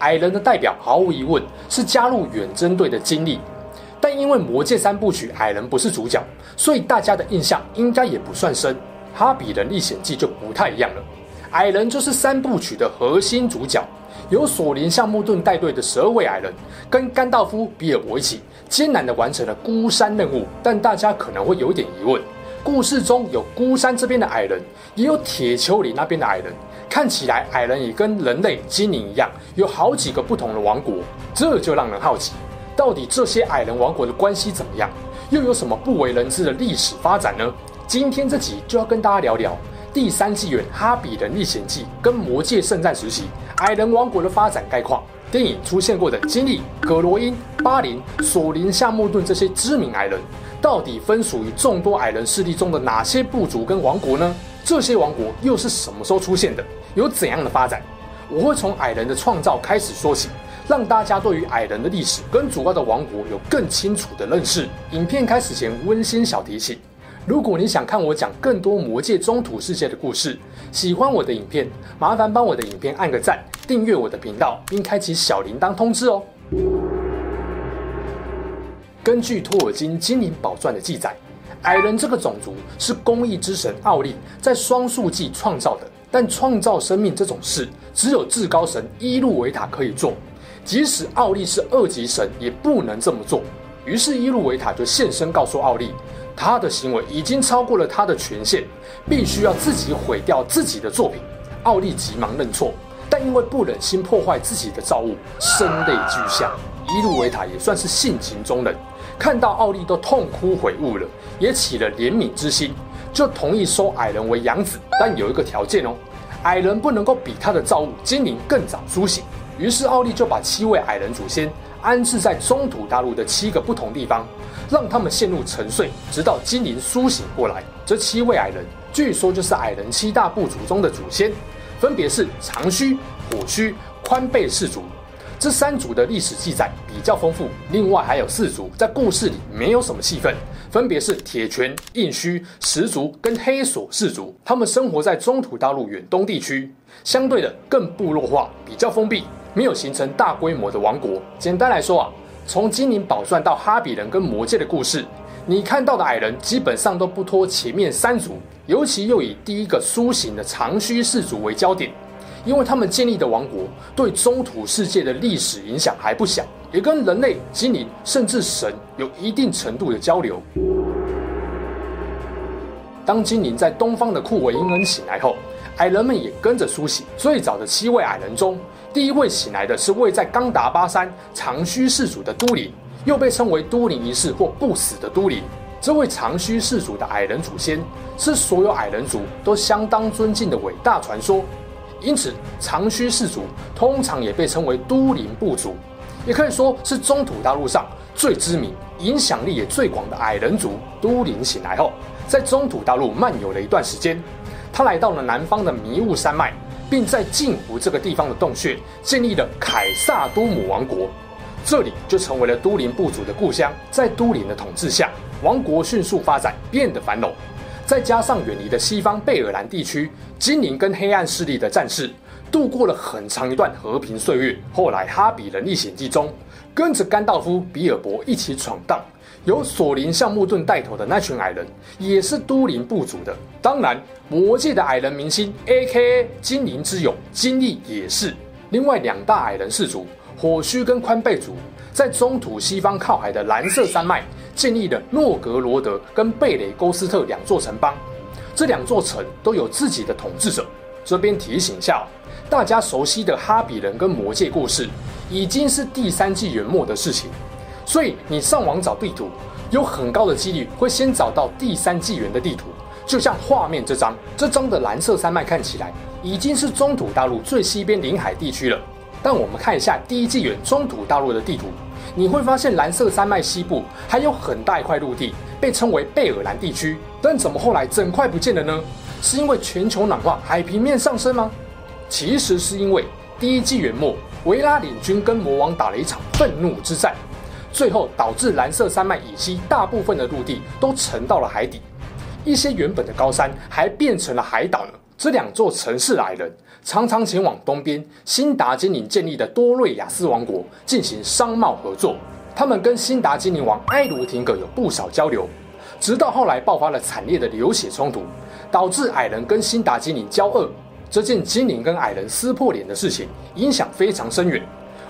矮人的代表毫无疑问是加入远征队的经历，但因为魔戒三部曲矮人不是主角，所以大家的印象应该也不算深。哈比人历险记就不太一样了，矮人就是三部曲的核心主角，由索林橡木盾带队的十二位矮人跟甘道夫、比尔博一起艰难地完成了孤山任务。但大家可能会有点疑问：故事中有孤山这边的矮人，也有铁丘陵那边的矮人。看起来矮人也跟人类、精灵一样，有好几个不同的王国，这就让人好奇，到底这些矮人王国的关系怎么样，又有什么不为人知的历史发展呢？今天这集就要跟大家聊聊第三纪元《哈比人历险记》跟《魔戒圣战时期》矮人王国的发展概况。电影出现过的金历、葛罗因、巴林、索林夏木顿这些知名矮人，到底分属于众多矮人势力中的哪些部族跟王国呢？这些王国又是什么时候出现的？有怎样的发展？我会从矮人的创造开始说起，让大家对于矮人的历史跟主要的王国有更清楚的认识。影片开始前，温馨小提醒：如果你想看我讲更多魔界中土世界的故事，喜欢我的影片，麻烦帮我的影片按个赞，订阅我的频道，并开启小铃铛通知哦。根据托尔金《精灵宝钻》的记载。矮人这个种族是公义之神奥利在双树纪创造的，但创造生命这种事只有至高神伊路维塔可以做，即使奥利是二级神也不能这么做。于是伊路维塔就现身告诉奥利，他的行为已经超过了他的权限，必须要自己毁掉自己的作品。奥利急忙认错，但因为不忍心破坏自己的造物，声泪俱下。伊路维塔也算是性情中人。看到奥利都痛哭悔悟了，也起了怜悯之心，就同意收矮人为养子，但有一个条件哦，矮人不能够比他的造物精灵更早苏醒。于是奥利就把七位矮人祖先安置在中土大陆的七个不同地方，让他们陷入沉睡，直到精灵苏醒过来。这七位矮人，据说就是矮人七大部族中的祖先，分别是长须、火须、宽背氏族。这三族的历史记载比较丰富，另外还有四族在故事里没有什么戏份，分别是铁拳、硬须、石族跟黑索氏族。他们生活在中土大陆远东地区，相对的更部落化，比较封闭，没有形成大规模的王国。简单来说啊，从精灵宝钻到哈比人跟魔戒的故事，你看到的矮人基本上都不脱前面三族，尤其又以第一个苏醒的长须氏族为焦点。因为他们建立的王国对中土世界的历史影响还不小，也跟人类、精灵甚至神有一定程度的交流。当精灵在东方的库维因恩醒来后，矮人们也跟着苏醒。最早的七位矮人中，第一位醒来的是位在冈达巴山长须氏族的都灵，又被称为都灵一世或不死的都灵。这位长须氏族的矮人祖先，是所有矮人族都相当尊敬的伟大传说。因此，长须氏族通常也被称为都灵部族，也可以说是中土大陆上最知名、影响力也最广的矮人族。都灵醒来后，在中土大陆漫游了一段时间，他来到了南方的迷雾山脉，并在镜湖这个地方的洞穴建立了凯撒都姆王国，这里就成为了都灵部族的故乡。在都灵的统治下，王国迅速发展，变得繁荣。再加上远离的西方贝尔兰地区，精灵跟黑暗势力的战士度过了很长一段和平岁月。后来《哈比人历险记》中，跟着甘道夫、比尔博一起闯荡，由索林橡木盾带头的那群矮人，也是都灵部族的。当然，魔界的矮人明星 A.K.A. 精灵之友金历也是。另外两大矮人氏族火须跟宽背族，在中土西方靠海的蓝色山脉。建立了诺格罗德跟贝雷沟斯特两座城邦，这两座城都有自己的统治者。这边提醒下，大家熟悉的哈比人跟魔戒故事，已经是第三纪元末的事情，所以你上网找地图，有很高的几率会先找到第三纪元的地图。就像画面这张，这张的蓝色山脉看起来已经是中土大陆最西边临海地区了。但我们看一下第一纪元中土大陆的地图，你会发现蓝色山脉西部还有很大一块陆地，被称为贝尔兰地区。但怎么后来整块不见了呢？是因为全球暖化，海平面上升吗？其实是因为第一纪元末，维拉领军跟魔王打了一场愤怒之战，最后导致蓝色山脉以西大部分的陆地都沉到了海底，一些原本的高山还变成了海岛呢。这两座城市的矮人常常前往东边辛达精灵建立的多瑞亚斯王国进行商贸合作，他们跟辛达精灵王埃卢廷格有不少交流，直到后来爆发了惨烈的流血冲突，导致矮人跟辛达精灵交恶。这件精灵跟矮人撕破脸的事情影响非常深远。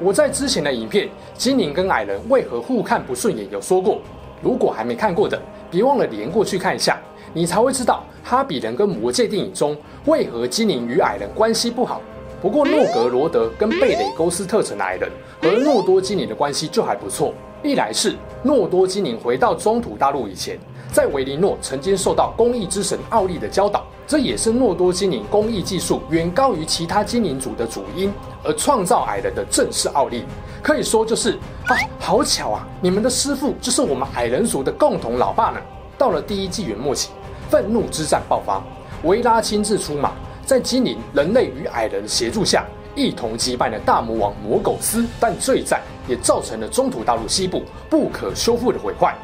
我在之前的影片《精灵跟矮人为何互看不顺眼》有说过，如果还没看过的，别忘了连过去看一下，你才会知道哈比人跟魔戒电影中为何精灵与矮人关系不好。不过诺格罗德跟贝雷勾斯特城的矮人和诺多精灵的关系就还不错。一来是诺多精灵回到中土大陆以前，在维林诺曾经受到公义之神奥利的教导。这也是诺多精灵工艺技术远高于其他精灵族的主因，而创造矮人的正是奥利，可以说就是啊，好巧啊！你们的师傅就是我们矮人族的共同老爸呢。到了第一纪元末期，愤怒之战爆发，维拉亲自出马，在精灵、人类与矮人的协助下，一同击败了大魔王魔苟斯。但罪战也造成了中土大陆西部不可修复的毁坏，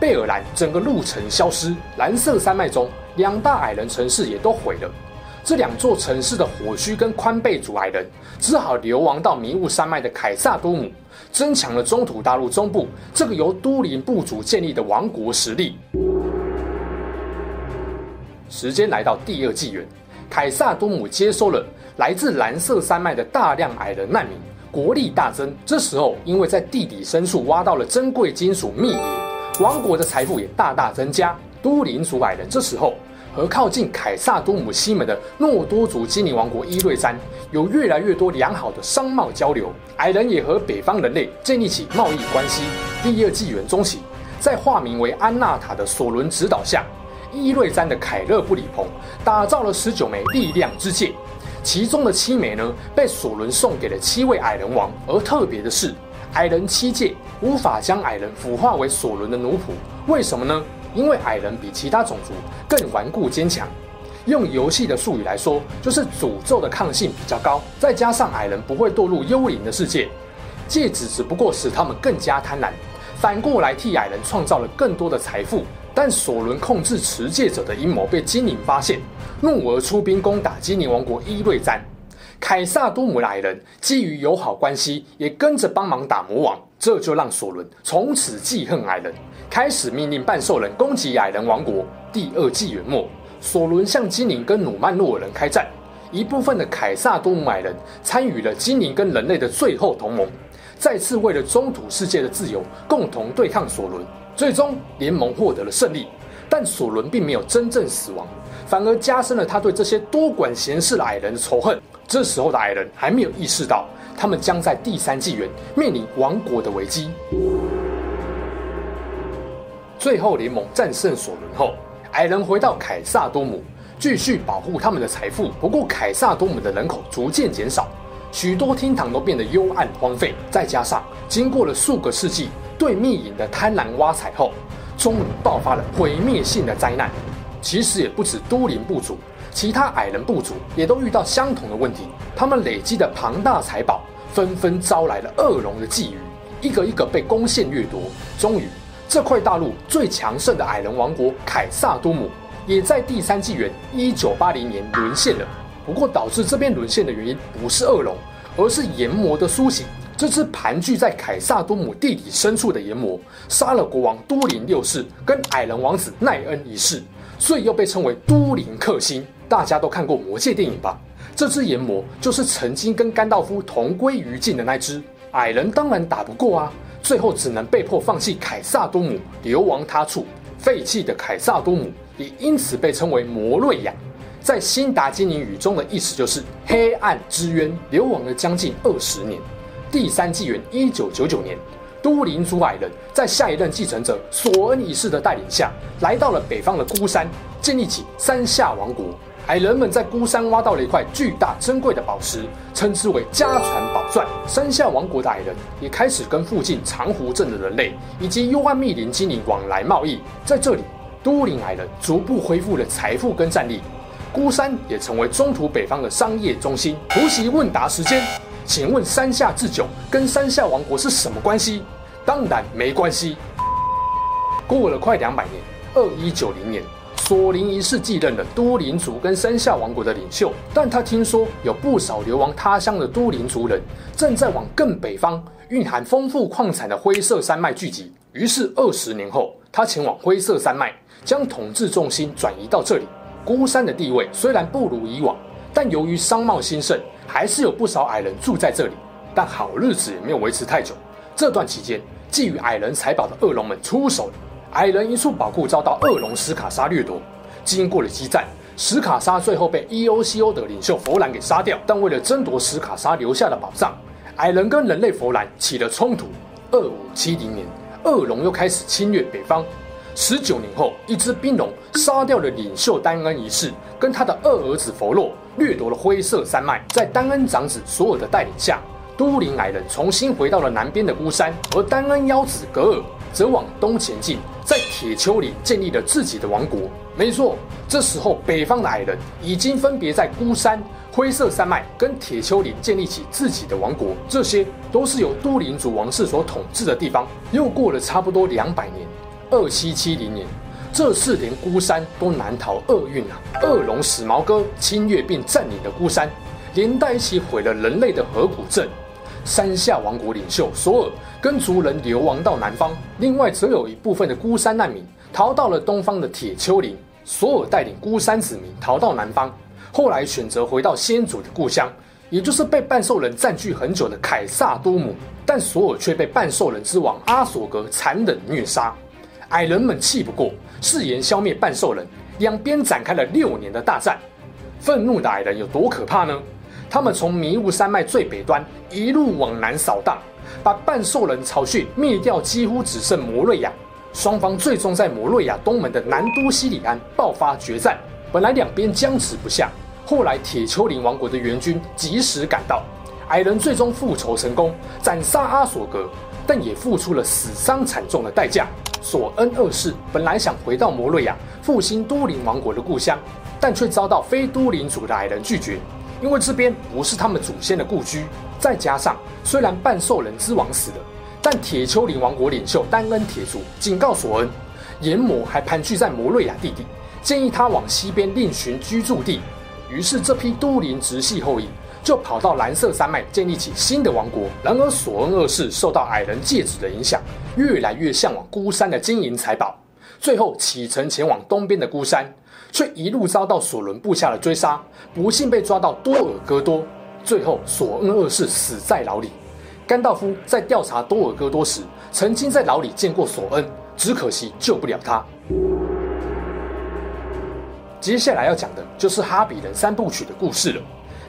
贝尔兰整个陆程消失，蓝色山脉中。两大矮人城市也都毁了，这两座城市的火须跟宽背族矮人只好流亡到迷雾山脉的凯萨多姆，增强了中土大陆中部这个由都灵部族建立的王国实力。时间来到第二纪元，凯萨多姆接收了来自蓝色山脉的大量矮人难民，国力大增。这时候，因为在地底深处挖到了珍贵金属秘银，王国的财富也大大增加。都灵族矮人这时候。和靠近凯萨多姆西门的诺多族精灵王国伊瑞山有越来越多良好的商贸交流，矮人也和北方人类建立起贸易关系。第二纪元中期，在化名为安纳塔的索伦指导下，伊瑞山的凯勒布里鹏打造了十九枚力量之戒，其中的七枚呢被索伦送给了七位矮人王。而特别的是，矮人七戒无法将矮人腐化为索伦的奴仆，为什么呢？因为矮人比其他种族更顽固坚强，用游戏的术语来说，就是诅咒的抗性比较高。再加上矮人不会堕入幽灵的世界，戒指只不过使他们更加贪婪，反过来替矮人创造了更多的财富。但索伦控制持戒者的阴谋被精灵发现，怒而出兵攻打精灵王国伊瑞詹。凯萨多姆的矮人基于友好关系，也跟着帮忙打魔王，这就让索伦从此记恨矮人。开始命令半兽人攻击矮人王国。第二纪元末，索伦向精灵跟努曼诺尔人开战，一部分的凯萨多姆矮人参与了精灵跟人类的最后同盟，再次为了中土世界的自由共同对抗索伦。最终联盟获得了胜利，但索伦并没有真正死亡，反而加深了他对这些多管闲事的矮人的仇恨。这时候的矮人还没有意识到，他们将在第三纪元面临亡国的危机。最后联盟战胜索伦后，矮人回到凯萨多姆，继续保护他们的财富。不过凯撒多姆的人口逐渐减少，许多厅堂都变得幽暗荒废。再加上经过了数个世纪对秘银的贪婪挖采后，终于爆发了毁灭性的灾难。其实也不止都灵部族，其他矮人部族也都遇到相同的问题。他们累积的庞大财宝纷纷招来了恶龙的觊觎，一个一个被攻陷掠夺。终于。这块大陆最强盛的矮人王国凯撒多姆，也在第三纪元一九八零年沦陷了。不过，导致这边沦陷的原因不是恶龙，而是炎魔的苏醒。这只盘踞在凯萨多姆地底深处的炎魔，杀了国王都灵六世跟矮人王子奈恩一世，所以又被称为都灵克星。大家都看过魔戒电影吧？这只炎魔就是曾经跟甘道夫同归于尽的那只。矮人当然打不过啊。最后只能被迫放弃凯萨多姆，流亡他处。废弃的凯萨多姆也因此被称为摩瑞亚，在辛达精灵语中的意思就是黑暗之渊。流亡了将近二十年。第三纪元一九九九年，都灵族矮人在下一任继承者索恩一世的带领下，来到了北方的孤山，建立起三下王国。矮人们在孤山挖到了一块巨大珍贵的宝石，称之为家传宝钻。山下王国的矮人也开始跟附近长湖镇的人类以及幽暗密林精灵往来贸易。在这里，都灵矮人逐步恢复了财富跟战力，孤山也成为中土北方的商业中心。突袭问答时间，请问山下智久跟山下王国是什么关系？当然没关系。过了快两百年，二一九零年。索林一世继任了都灵族跟山下王国的领袖，但他听说有不少流亡他乡的都灵族人正在往更北方、蕴含丰富矿产的灰色山脉聚集。于是二十年后，他前往灰色山脉，将统治重心转移到这里。孤山的地位虽然不如以往，但由于商贸兴盛，还是有不少矮人住在这里。但好日子也没有维持太久。这段期间，觊觎矮人财宝的恶龙们出手了。矮人一处宝库遭到恶龙史卡沙掠夺，经过了激战，史卡沙最后被 EOCO 的领袖佛兰给杀掉。但为了争夺史卡莎留下的宝藏，矮人跟人类佛兰起了冲突。二五七零年，恶龙又开始侵略北方。十九年后，一只冰龙杀掉了领袖丹恩一世，跟他的二儿子弗洛，掠夺了灰色山脉。在丹恩长子索尔的带领下，都灵矮人重新回到了南边的孤山，而丹恩幺子格尔则往东前进。在铁丘陵建立了自己的王国。没错，这时候北方的矮人已经分别在孤山、灰色山脉跟铁丘陵建立起自己的王国，这些都是由都灵族王室所统治的地方。又过了差不多两百年，二七七零年，这次连孤山都难逃厄运啊！恶龙史矛哥侵略并占领了孤山，连带一起毁了人类的河谷镇。山下王国领袖索尔跟族人流亡到南方，另外则有一部分的孤山难民逃到了东方的铁丘陵。索尔带领孤山子民逃到南方，后来选择回到先祖的故乡，也就是被半兽人占据很久的凯撒都姆。但索尔却被半兽人之王阿索格残忍虐杀。矮人们气不过，誓言消灭半兽人，两边展开了六年的大战。愤怒的矮人有多可怕呢？他们从迷雾山脉最北端一路往南扫荡，把半兽人巢穴灭掉，几乎只剩摩瑞亚。双方最终在摩瑞亚东门的南都西里安爆发决战。本来两边僵持不下，后来铁丘陵王国的援军及时赶到，矮人最终复仇成功，斩杀阿索格，但也付出了死伤惨重的代价。索恩二世本来想回到摩瑞亚复兴都灵王国的故乡，但却遭到非都灵族的矮人拒绝。因为这边不是他们祖先的故居，再加上虽然半兽人之王死了，但铁丘陵王国领袖丹恩铁族警告索恩，炎魔还盘踞在摩瑞亚地底，建议他往西边另寻居住地。于是这批都灵直系后裔就跑到蓝色山脉建立起新的王国。然而索恩二世受到矮人戒指的影响，越来越向往孤山的金银财宝，最后启程前往东边的孤山。却一路遭到索伦部下的追杀，不幸被抓到多尔戈多，最后索恩二世死在牢里。甘道夫在调查多尔戈多时，曾经在牢里见过索恩，只可惜救不了他。接下来要讲的就是哈比人三部曲的故事了，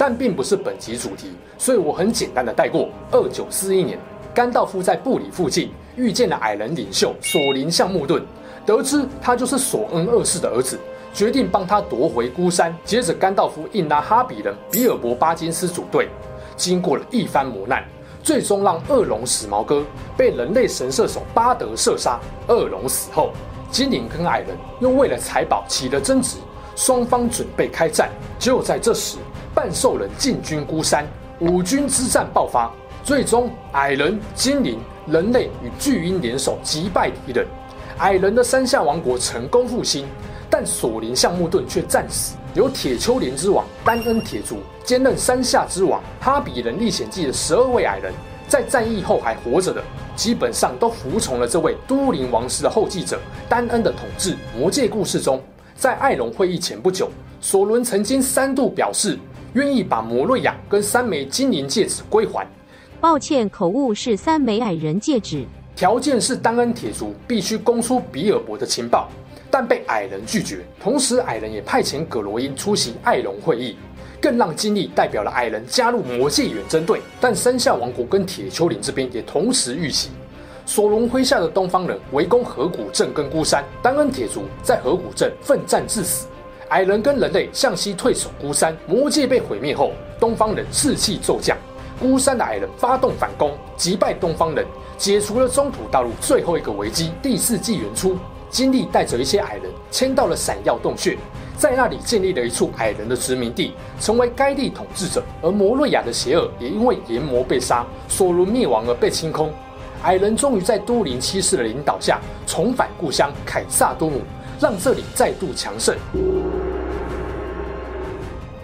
但并不是本集主题，所以我很简单的带过。二九四一年，甘道夫在布里附近遇见了矮人领袖索林橡木盾，得知他就是索恩二世的儿子。决定帮他夺回孤山。接着，甘道夫硬拉哈比人比尔博巴金斯组队，经过了一番磨难，最终让恶龙史矛哥被人类神射手巴德射杀。恶龙死后，精灵跟矮人又为了财宝起了争执，双方准备开战。就在这时，半兽人进军孤山，五军之战爆发，最终矮人、精灵、人类与巨鹰联手击败敌人，矮人的山下王国成功复兴。但索林橡木盾却战死，由铁丘陵之王丹恩铁族兼任山下之王。哈比人历险记的十二位矮人，在战役后还活着的，基本上都服从了这位都灵王室的后继者丹恩的统治。魔戒故事中，在艾隆会议前不久，索伦曾经三度表示愿意把摩瑞亚跟三枚精灵戒指归还。抱歉，口误，是三枚矮人戒指。条件是丹恩铁族必须供出比尔博的情报。但被矮人拒绝，同时矮人也派遣葛罗因出席艾隆会议，更让金利代表了矮人加入魔界远征队。但山下王国跟铁丘陵这边也同时遇袭，索隆麾下的东方人围攻河谷镇跟孤山，丹恩铁族在河谷镇奋战致死，矮人跟人类向西退守孤山，魔界被毁灭后，东方人士气骤降，孤山的矮人发动反攻，击败东方人，解除了中土大陆最后一个危机。第四纪元初，金历带着一些矮人迁到了闪耀洞穴，在那里建立了一处矮人的殖民地，成为该地统治者。而摩瑞亚的邪恶也因为炎魔被杀，索伦灭亡而被清空。矮人终于在都灵七世的领导下重返故乡凯萨多姆，让这里再度强盛。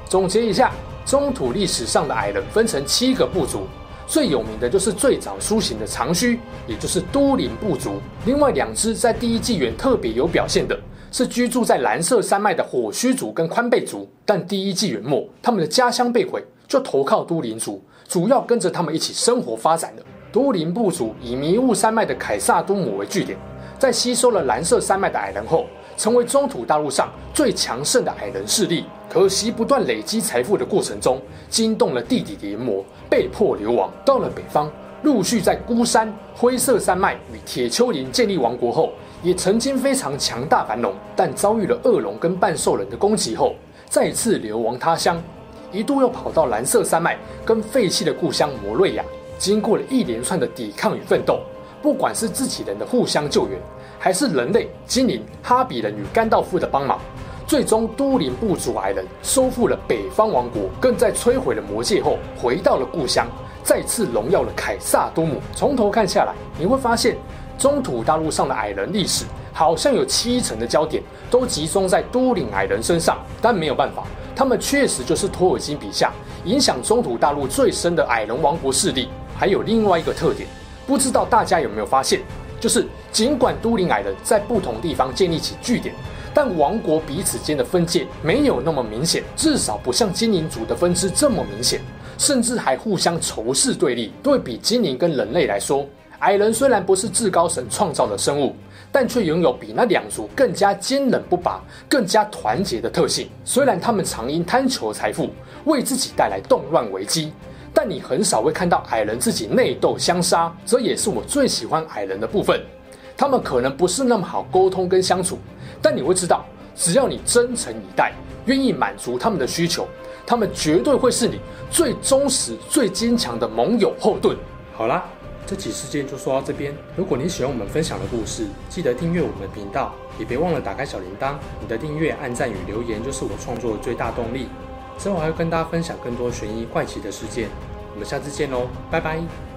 总结一下，中土历史上的矮人分成七个部族，最有名的就是最早苏醒的长须，也就是都灵部族。另外两支在第一纪元特别有表现的是居住在蓝色山脉的火须族跟宽背族，但第一纪元末他们的家乡被毁，就投靠都灵族，主要跟着他们一起生活发展了。都灵部族以迷雾山脉的凯萨都姆为据点，在吸收了蓝色山脉的矮人后，成为中土大陆上最强盛的矮人势力。可惜不断累积财富的过程中，惊动了弟弟的炎魔，被迫流亡到了北方。陆续在孤山、灰色山脉与铁丘陵建立王国后，也曾经非常强大繁荣，但遭遇了恶龙跟半兽人的攻击后，再次流亡他乡，一度又跑到蓝色山脉跟废弃的故乡摩瑞亚。经过了一连串的抵抗与奋斗，不管是自己人的互相救援，还是人类、精灵、哈比人与甘道夫的帮忙，最终都灵部族矮人收复了北方王国，更在摧毁了魔界后回到了故乡，再次荣耀了凯萨多姆。从头看下来，你会发现中土大陆上的矮人历史好像有七成的焦点都集中在都灵矮人身上，但没有办法，他们确实就是托尔金笔下影响中土大陆最深的矮人王国势力。还有另外一个特点，不知道大家有没有发现，就是尽管都灵矮人在不同地方建立起据点，但王国彼此间的分界没有那么明显，至少不像精灵族的分支这么明显，甚至还互相仇视对立。对比精灵跟人类来说，矮人虽然不是至高神创造的生物，但却拥有比那两族更加坚韧不拔、更加团结的特性。虽然他们常因贪求财富，为自己带来动乱危机。但你很少会看到矮人自己内斗相杀，这也是我最喜欢矮人的部分。他们可能不是那么好沟通跟相处，但你会知道，只要你真诚以待，愿意满足他们的需求，他们绝对会是你最忠实、最坚强的盟友后盾。好啦，这期事件就说到这边。如果你喜欢我们分享的故事，记得订阅我们的频道，也别忘了打开小铃铛。你的订阅、按赞与留言就是我创作的最大动力。之后还会跟大家分享更多悬疑怪奇的事件，我们下次见喽，拜拜。